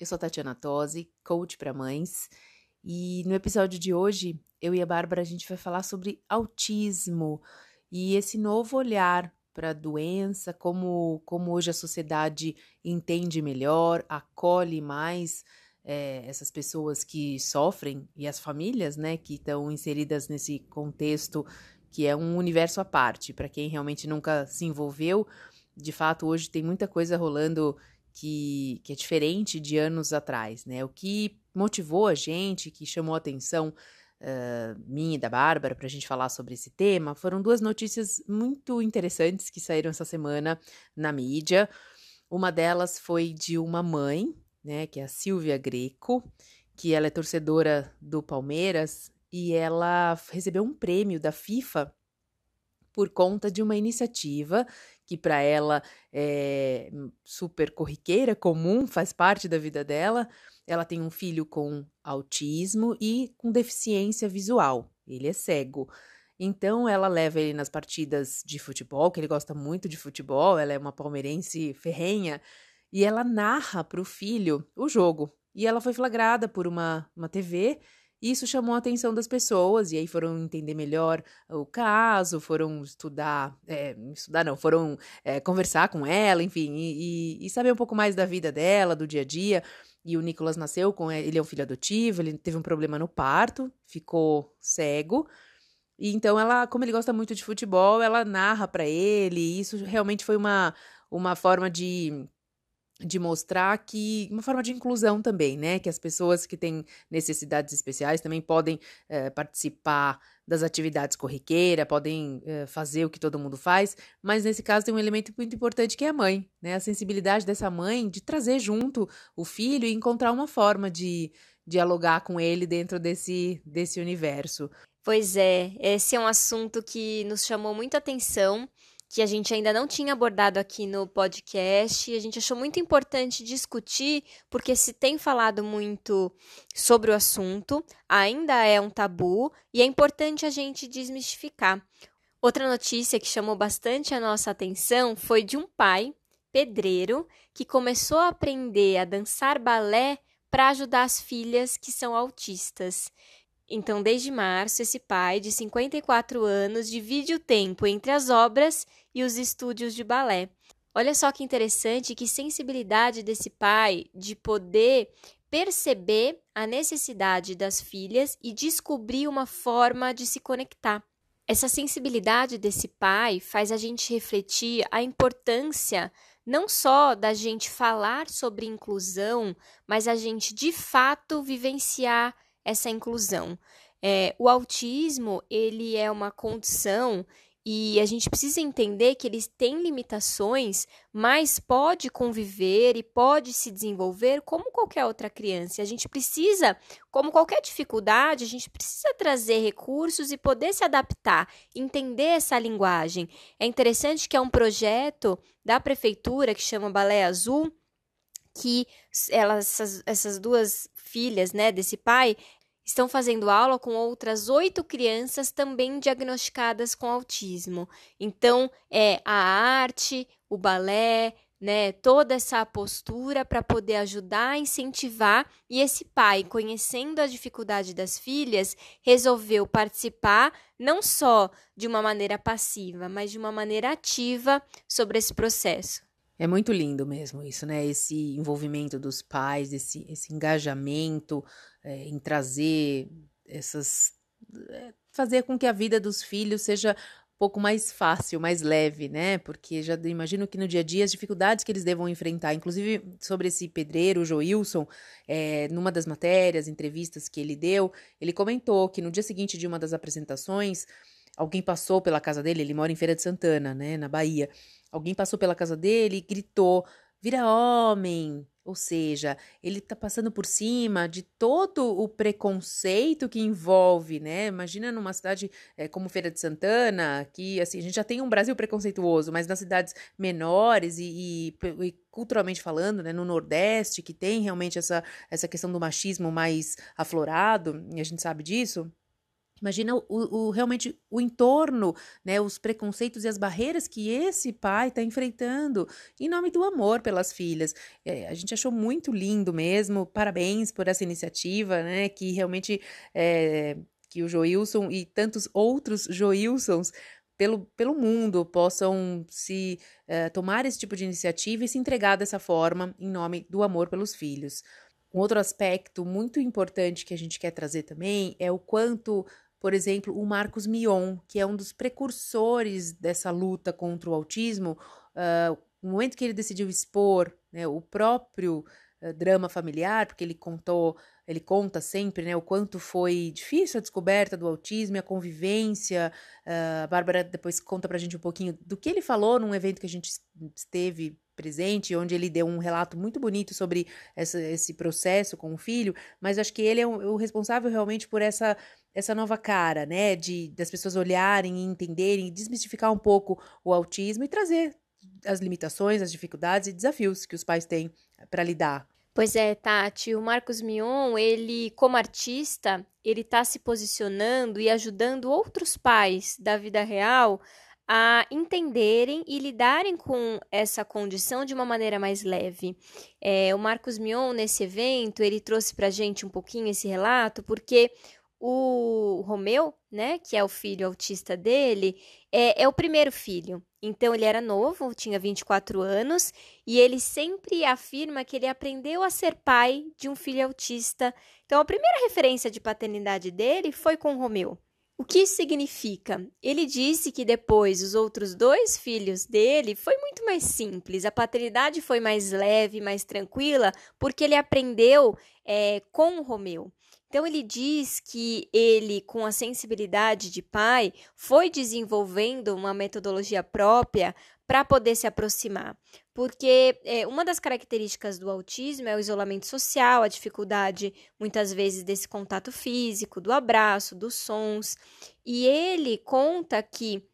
eu sou Tatiana Tosi, coach para mães, e no episódio de hoje, eu e a Bárbara a gente vai falar sobre autismo e esse novo olhar para a doença, como, como hoje a sociedade entende melhor, acolhe mais é, essas pessoas que sofrem e as famílias, né, que estão inseridas nesse contexto que é um universo à parte. Para quem realmente nunca se envolveu, de fato, hoje tem muita coisa rolando que, que é diferente de anos atrás, né? O que motivou a gente, que chamou a atenção uh, minha e da Bárbara para a gente falar sobre esse tema foram duas notícias muito interessantes que saíram essa semana na mídia. Uma delas foi de uma mãe, né, que é a Silvia Greco, que ela é torcedora do Palmeiras e ela recebeu um prêmio da FIFA por conta de uma iniciativa que para ela é super corriqueira, comum, faz parte da vida dela, ela tem um filho com autismo e com deficiência visual. Ele é cego. Então ela leva ele nas partidas de futebol, que ele gosta muito de futebol, ela é uma palmeirense ferrenha, e ela narra para o filho o jogo. E ela foi flagrada por uma, uma TV isso chamou a atenção das pessoas, e aí foram entender melhor o caso, foram estudar, é, estudar não, foram é, conversar com ela, enfim, e, e, e, saber um pouco mais da vida dela, do dia a dia. E o Nicolas nasceu com ele é um filho adotivo, ele teve um problema no parto, ficou cego. E então ela, como ele gosta muito de futebol, ela narra para ele. E isso realmente foi uma uma forma de de mostrar que uma forma de inclusão também, né? Que as pessoas que têm necessidades especiais também podem é, participar das atividades corriqueiras, podem é, fazer o que todo mundo faz, mas nesse caso tem um elemento muito importante que é a mãe, né? A sensibilidade dessa mãe de trazer junto o filho e encontrar uma forma de dialogar com ele dentro desse, desse universo. Pois é, esse é um assunto que nos chamou muita atenção que a gente ainda não tinha abordado aqui no podcast e a gente achou muito importante discutir, porque se tem falado muito sobre o assunto, ainda é um tabu e é importante a gente desmistificar. Outra notícia que chamou bastante a nossa atenção foi de um pai, pedreiro, que começou a aprender a dançar balé para ajudar as filhas que são autistas. Então, desde março, esse pai de 54 anos divide o tempo entre as obras e os estúdios de balé. Olha só que interessante, que sensibilidade desse pai de poder perceber a necessidade das filhas e descobrir uma forma de se conectar. Essa sensibilidade desse pai faz a gente refletir a importância não só da gente falar sobre inclusão, mas a gente de fato vivenciar essa inclusão. É, o autismo ele é uma condição e a gente precisa entender que eles têm limitações, mas pode conviver e pode se desenvolver como qualquer outra criança. A gente precisa, como qualquer dificuldade, a gente precisa trazer recursos e poder se adaptar, entender essa linguagem. É interessante que é um projeto da prefeitura que chama Balé Azul, que elas, essas, essas duas filhas né, desse pai estão fazendo aula com outras oito crianças também diagnosticadas com autismo. Então, é a arte, o balé, né, toda essa postura para poder ajudar incentivar e esse pai, conhecendo a dificuldade das filhas, resolveu participar não só de uma maneira passiva, mas de uma maneira ativa sobre esse processo. É muito lindo mesmo isso, né? Esse envolvimento dos pais, esse, esse engajamento é, em trazer essas. É, fazer com que a vida dos filhos seja um pouco mais fácil, mais leve, né? Porque já imagino que no dia a dia as dificuldades que eles devam enfrentar, inclusive sobre esse pedreiro, o Joilson, é, numa das matérias, entrevistas que ele deu, ele comentou que no dia seguinte de uma das apresentações, alguém passou pela casa dele, ele mora em Feira de Santana, né, na Bahia. Alguém passou pela casa dele e gritou: vira homem, Ou seja, ele está passando por cima de todo o preconceito que envolve, né? Imagina numa cidade é, como Feira de Santana, que assim, a gente já tem um Brasil preconceituoso, mas nas cidades menores e, e, e culturalmente falando, né, no Nordeste, que tem realmente essa, essa questão do machismo mais aflorado, e a gente sabe disso, Imagina o, o, realmente o entorno, né, os preconceitos e as barreiras que esse pai está enfrentando em nome do amor pelas filhas. É, a gente achou muito lindo mesmo. Parabéns por essa iniciativa, né, que realmente é, que o Joilson e tantos outros Joilsons pelo, pelo mundo possam se é, tomar esse tipo de iniciativa e se entregar dessa forma em nome do amor pelos filhos. Um outro aspecto muito importante que a gente quer trazer também é o quanto por exemplo, o Marcos Mion, que é um dos precursores dessa luta contra o autismo, uh, no momento que ele decidiu expor né, o próprio uh, drama familiar, porque ele contou, ele conta sempre né, o quanto foi difícil a descoberta do autismo e a convivência. Uh, a Bárbara depois conta pra gente um pouquinho do que ele falou num evento que a gente esteve presente, onde ele deu um relato muito bonito sobre essa, esse processo com o filho, mas acho que ele é o, o responsável realmente por essa essa nova cara, né, de das pessoas olharem e entenderem, desmistificar um pouco o autismo e trazer as limitações, as dificuldades e desafios que os pais têm para lidar. Pois é, Tati, o Marcos Mion, ele como artista, ele está se posicionando e ajudando outros pais da vida real a entenderem e lidarem com essa condição de uma maneira mais leve. É, o Marcos Mion, nesse evento, ele trouxe para gente um pouquinho esse relato, porque o Romeu, né, que é o filho autista dele, é, é, o primeiro filho. Então ele era novo, tinha 24 anos, e ele sempre afirma que ele aprendeu a ser pai de um filho autista. Então a primeira referência de paternidade dele foi com o Romeu. O que isso significa? Ele disse que depois os outros dois filhos dele foi muito mais simples, a paternidade foi mais leve, mais tranquila, porque ele aprendeu é, com o Romeu. Então ele diz que ele, com a sensibilidade de pai, foi desenvolvendo uma metodologia própria para poder se aproximar. Porque é, uma das características do autismo é o isolamento social, a dificuldade, muitas vezes, desse contato físico, do abraço, dos sons. E ele conta que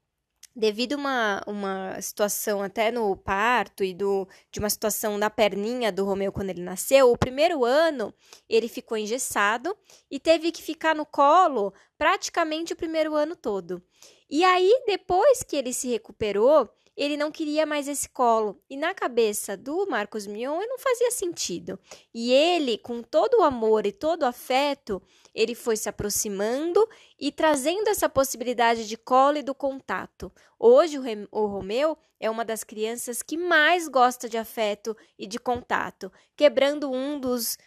devido a uma, uma situação até no parto e do, de uma situação da perninha do Romeu quando ele nasceu, o primeiro ano ele ficou engessado e teve que ficar no colo praticamente o primeiro ano todo. E aí, depois que ele se recuperou, ele não queria mais esse colo. E na cabeça do Marcos Mion, não fazia sentido. E ele, com todo o amor e todo o afeto, ele foi se aproximando e trazendo essa possibilidade de colo e do contato. Hoje, o Romeu é uma das crianças que mais gosta de afeto e de contato, quebrando um dos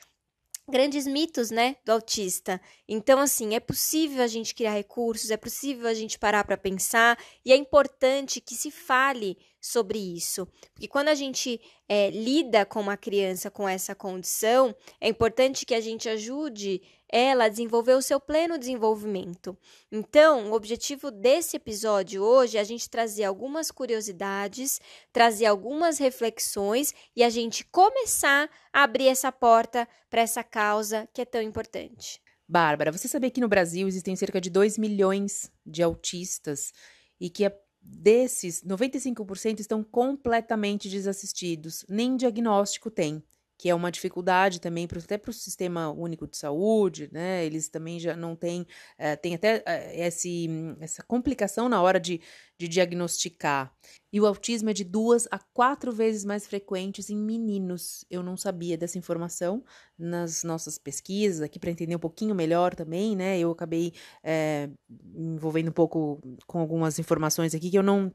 grandes mitos, né, do autista. Então, assim, é possível a gente criar recursos, é possível a gente parar para pensar e é importante que se fale sobre isso, porque quando a gente é, lida com uma criança com essa condição, é importante que a gente ajude ela a desenvolver o seu pleno desenvolvimento. Então, o objetivo desse episódio hoje é a gente trazer algumas curiosidades, trazer algumas reflexões e a gente começar a abrir essa porta para essa causa que é tão importante. Bárbara, você sabia que no Brasil existem cerca de 2 milhões de autistas e que desses, 95% estão completamente desassistidos, nem diagnóstico tem que é uma dificuldade também pro, até para o sistema único de saúde, né? Eles também já não têm, é, tem até é, esse, essa complicação na hora de, de diagnosticar. E o autismo é de duas a quatro vezes mais frequentes em meninos. Eu não sabia dessa informação nas nossas pesquisas aqui para entender um pouquinho melhor também, né? Eu acabei é, envolvendo um pouco com algumas informações aqui que eu não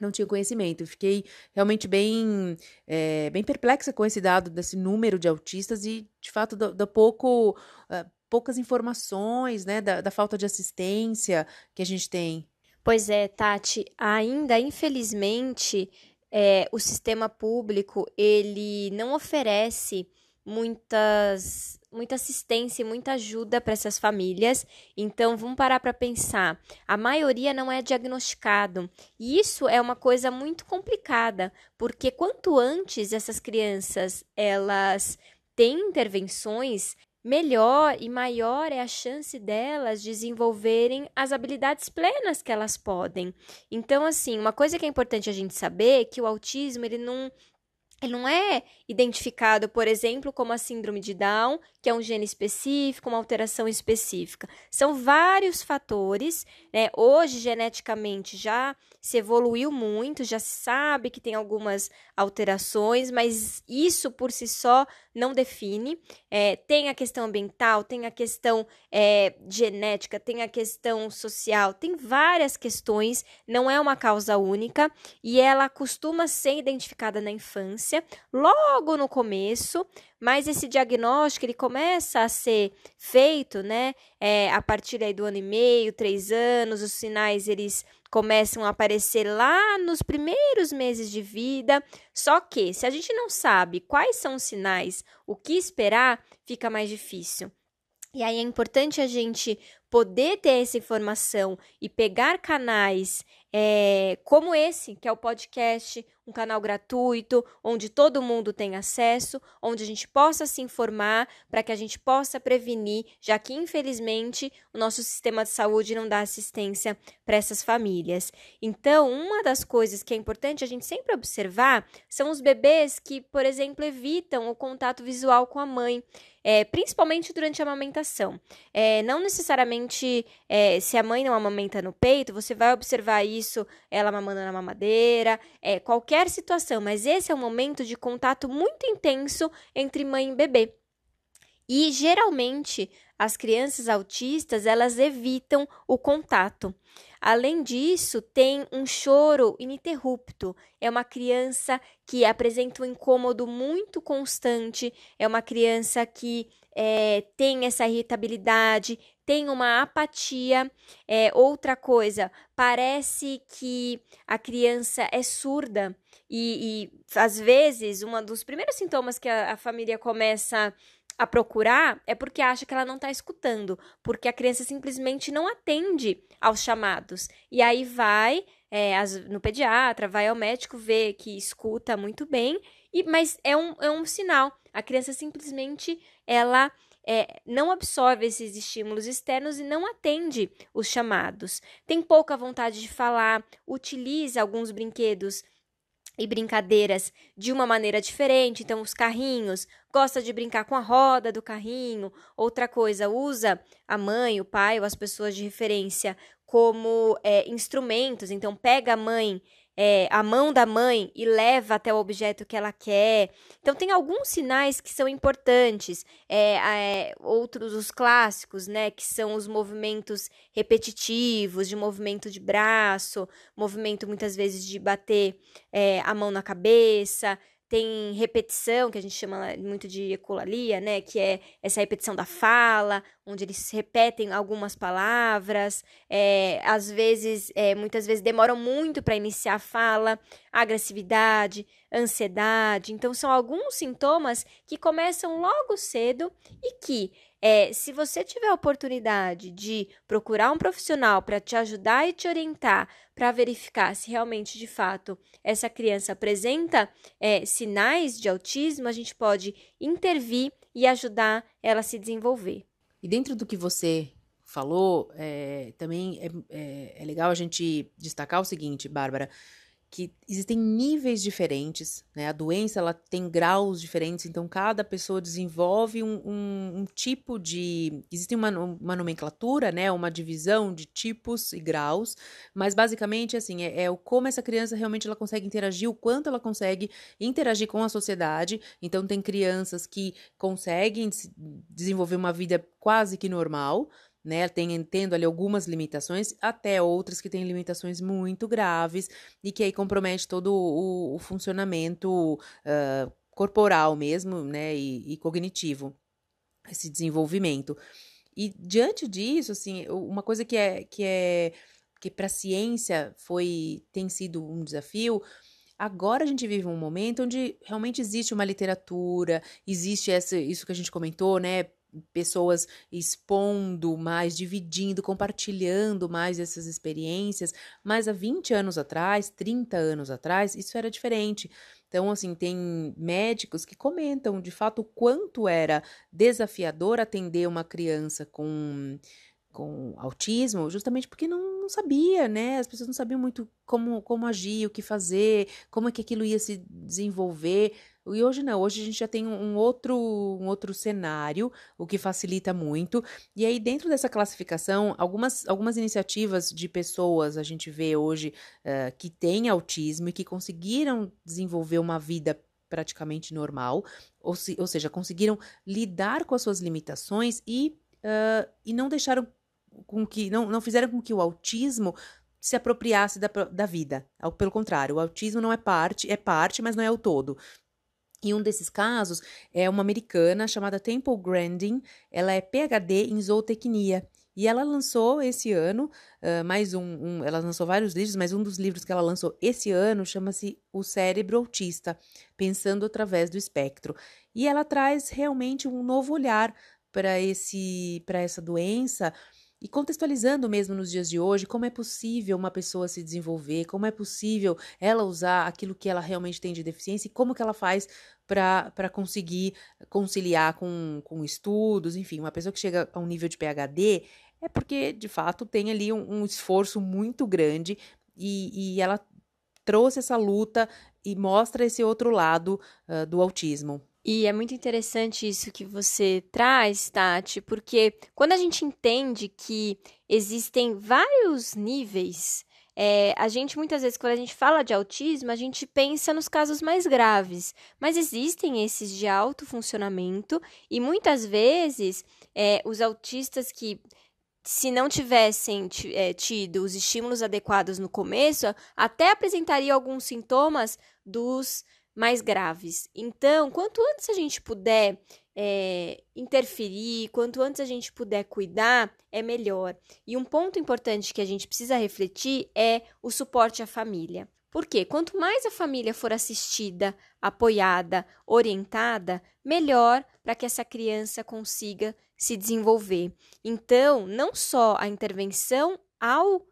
não tinha conhecimento. Fiquei realmente bem, é, bem perplexa com esse dado desse número de autistas e, de fato, da, da pouco, uh, poucas informações, né, da, da falta de assistência que a gente tem. Pois é, Tati, ainda infelizmente é, o sistema público ele não oferece muitas muita assistência e muita ajuda para essas famílias. Então, vamos parar para pensar. A maioria não é diagnosticado. E isso é uma coisa muito complicada, porque quanto antes essas crianças elas têm intervenções, melhor e maior é a chance delas desenvolverem as habilidades plenas que elas podem. Então, assim, uma coisa que é importante a gente saber é que o autismo ele não ele não é identificado, por exemplo, como a síndrome de Down, que é um gene específico, uma alteração específica. São vários fatores. Né? Hoje, geneticamente, já se evoluiu muito, já se sabe que tem algumas alterações, mas isso por si só não define. É, tem a questão ambiental, tem a questão é, genética, tem a questão social, tem várias questões, não é uma causa única e ela costuma ser identificada na infância, logo no começo, mas esse diagnóstico ele começa a ser feito, né, é, a partir aí do ano e meio, três anos, os sinais eles começam a aparecer lá nos primeiros meses de vida. Só que, se a gente não sabe quais são os sinais, o que esperar, fica mais difícil. E aí é importante a gente poder ter essa informação e pegar canais é, como esse, que é o podcast, um canal gratuito, onde todo mundo tem acesso, onde a gente possa se informar para que a gente possa prevenir, já que infelizmente o nosso sistema de saúde não dá assistência para essas famílias. Então, uma das coisas que é importante a gente sempre observar são os bebês que, por exemplo, evitam o contato visual com a mãe. É, principalmente durante a amamentação. É, não necessariamente é, se a mãe não amamenta no peito, você vai observar isso, ela mamando na mamadeira, é, qualquer qualquer situação, mas esse é um momento de contato muito intenso entre mãe e bebê. E geralmente as crianças autistas elas evitam o contato. Além disso, tem um choro ininterrupto. É uma criança que apresenta um incômodo muito constante, é uma criança que é, tem essa irritabilidade, tem uma apatia. É, outra coisa, parece que a criança é surda e, e às vezes um dos primeiros sintomas que a, a família começa a procurar é porque acha que ela não está escutando, porque a criança simplesmente não atende aos chamados. E aí vai é, no pediatra, vai ao médico ver que escuta muito bem, e, mas é um, é um sinal. A criança simplesmente ela é, não absorve esses estímulos externos e não atende os chamados. Tem pouca vontade de falar, utiliza alguns brinquedos e brincadeiras de uma maneira diferente. Então, os carrinhos, gosta de brincar com a roda do carrinho. Outra coisa, usa a mãe, o pai ou as pessoas de referência como é, instrumentos. Então, pega a mãe é, a mão da mãe e leva até o objeto que ela quer. Então, tem alguns sinais que são importantes. É, é, outros, os clássicos, né, que são os movimentos repetitivos, de movimento de braço, movimento muitas vezes de bater é, a mão na cabeça tem repetição, que a gente chama muito de ecolalia, né? Que é essa repetição da fala, onde eles repetem algumas palavras, é, às vezes, é, muitas vezes demoram muito para iniciar a fala, agressividade, ansiedade. Então, são alguns sintomas que começam logo cedo e que é, se você tiver a oportunidade de procurar um profissional para te ajudar e te orientar para verificar se realmente, de fato, essa criança apresenta é, sinais de autismo, a gente pode intervir e ajudar ela a se desenvolver. E dentro do que você falou, é, também é, é, é legal a gente destacar o seguinte, Bárbara que existem níveis diferentes, né? A doença ela tem graus diferentes, então cada pessoa desenvolve um, um, um tipo de. Existe uma, uma, nomenclatura, né? Uma divisão de tipos e graus, mas basicamente assim é, é o como essa criança realmente ela consegue interagir, o quanto ela consegue interagir com a sociedade. Então tem crianças que conseguem desenvolver uma vida quase que normal, né? Tem, tendo ali algumas limitações, até outras que têm limitações muito graves e que aí compromete todo o, o funcionamento uh, corporal mesmo, né? E, e cognitivo, esse desenvolvimento. E diante disso, assim, uma coisa que é que é que para a ciência foi tem sido um desafio Agora a gente vive um momento onde realmente existe uma literatura, existe essa, isso que a gente comentou, né? Pessoas expondo mais, dividindo, compartilhando mais essas experiências, mas há 20 anos atrás, 30 anos atrás, isso era diferente. Então, assim, tem médicos que comentam de fato o quanto era desafiador atender uma criança com com autismo, justamente porque não, não, sabia, né? As pessoas não sabiam muito como, como agir, o que fazer, como é que aquilo ia se desenvolver. E hoje não, hoje a gente já tem um outro, um outro cenário, o que facilita muito. E aí, dentro dessa classificação, algumas, algumas iniciativas de pessoas a gente vê hoje uh, que têm autismo e que conseguiram desenvolver uma vida praticamente normal, ou, se, ou seja, conseguiram lidar com as suas limitações e, uh, e não deixaram com que não, não fizeram com que o autismo se apropriasse da, da vida. Pelo contrário, o autismo não é parte, é parte, mas não é o todo. E um desses casos é uma americana chamada Temple Grandin. Ela é PhD em zootecnia. E ela lançou esse ano uh, mais um, um, Ela lançou vários livros, mas um dos livros que ela lançou esse ano chama-se O Cérebro Autista Pensando através do Espectro. E ela traz realmente um novo olhar para esse para essa doença e contextualizando mesmo nos dias de hoje, como é possível uma pessoa se desenvolver, como é possível ela usar aquilo que ela realmente tem de deficiência e como que ela faz para conseguir conciliar com, com estudos, enfim, uma pessoa que chega a um nível de PhD é porque, de fato, tem ali um, um esforço muito grande e, e ela trouxe essa luta e mostra esse outro lado uh, do autismo. E é muito interessante isso que você traz, Tati, porque quando a gente entende que existem vários níveis, é, a gente muitas vezes, quando a gente fala de autismo, a gente pensa nos casos mais graves, mas existem esses de alto funcionamento e muitas vezes é, os autistas que se não tivessem é, tido os estímulos adequados no começo, até apresentariam alguns sintomas dos mais graves. Então, quanto antes a gente puder é, interferir, quanto antes a gente puder cuidar, é melhor. E um ponto importante que a gente precisa refletir é o suporte à família. Porque quanto mais a família for assistida, apoiada, orientada, melhor para que essa criança consiga se desenvolver. Então, não só a intervenção ao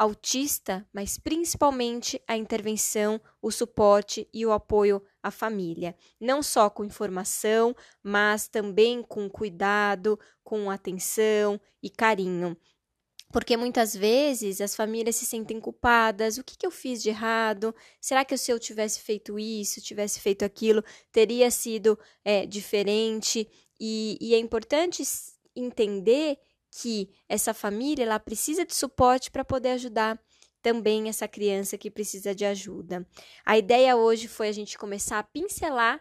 autista, mas principalmente a intervenção, o suporte e o apoio à família, não só com informação, mas também com cuidado, com atenção e carinho. Porque muitas vezes as famílias se sentem culpadas. O que, que eu fiz de errado? Será que se eu tivesse feito isso, tivesse feito aquilo, teria sido é, diferente? E, e é importante entender que essa família ela precisa de suporte para poder ajudar também essa criança que precisa de ajuda. A ideia hoje foi a gente começar a pincelar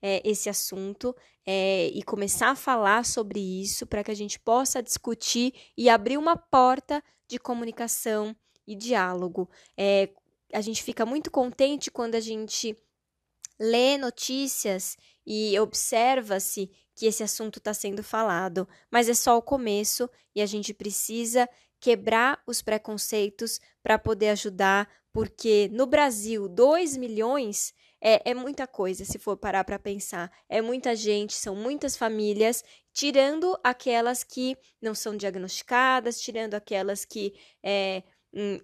é, esse assunto é, e começar a falar sobre isso para que a gente possa discutir e abrir uma porta de comunicação e diálogo. É, a gente fica muito contente quando a gente lê notícias e observa-se que esse assunto está sendo falado, mas é só o começo e a gente precisa quebrar os preconceitos para poder ajudar, porque no Brasil, 2 milhões é, é muita coisa, se for parar para pensar. É muita gente, são muitas famílias, tirando aquelas que não são diagnosticadas, tirando aquelas que é, hum,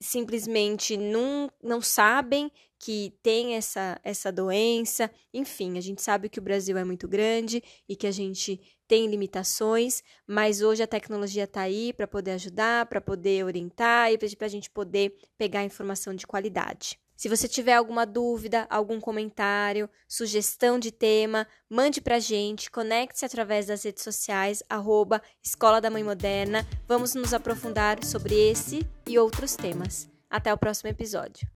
simplesmente não, não sabem que tem essa, essa doença. Enfim, a gente sabe que o Brasil é muito grande e que a gente tem limitações, mas hoje a tecnologia está aí para poder ajudar, para poder orientar e para a gente poder pegar informação de qualidade. Se você tiver alguma dúvida, algum comentário, sugestão de tema, mande para a gente, conecte-se através das redes sociais, arroba Escola da Mãe Moderna. Vamos nos aprofundar sobre esse e outros temas. Até o próximo episódio.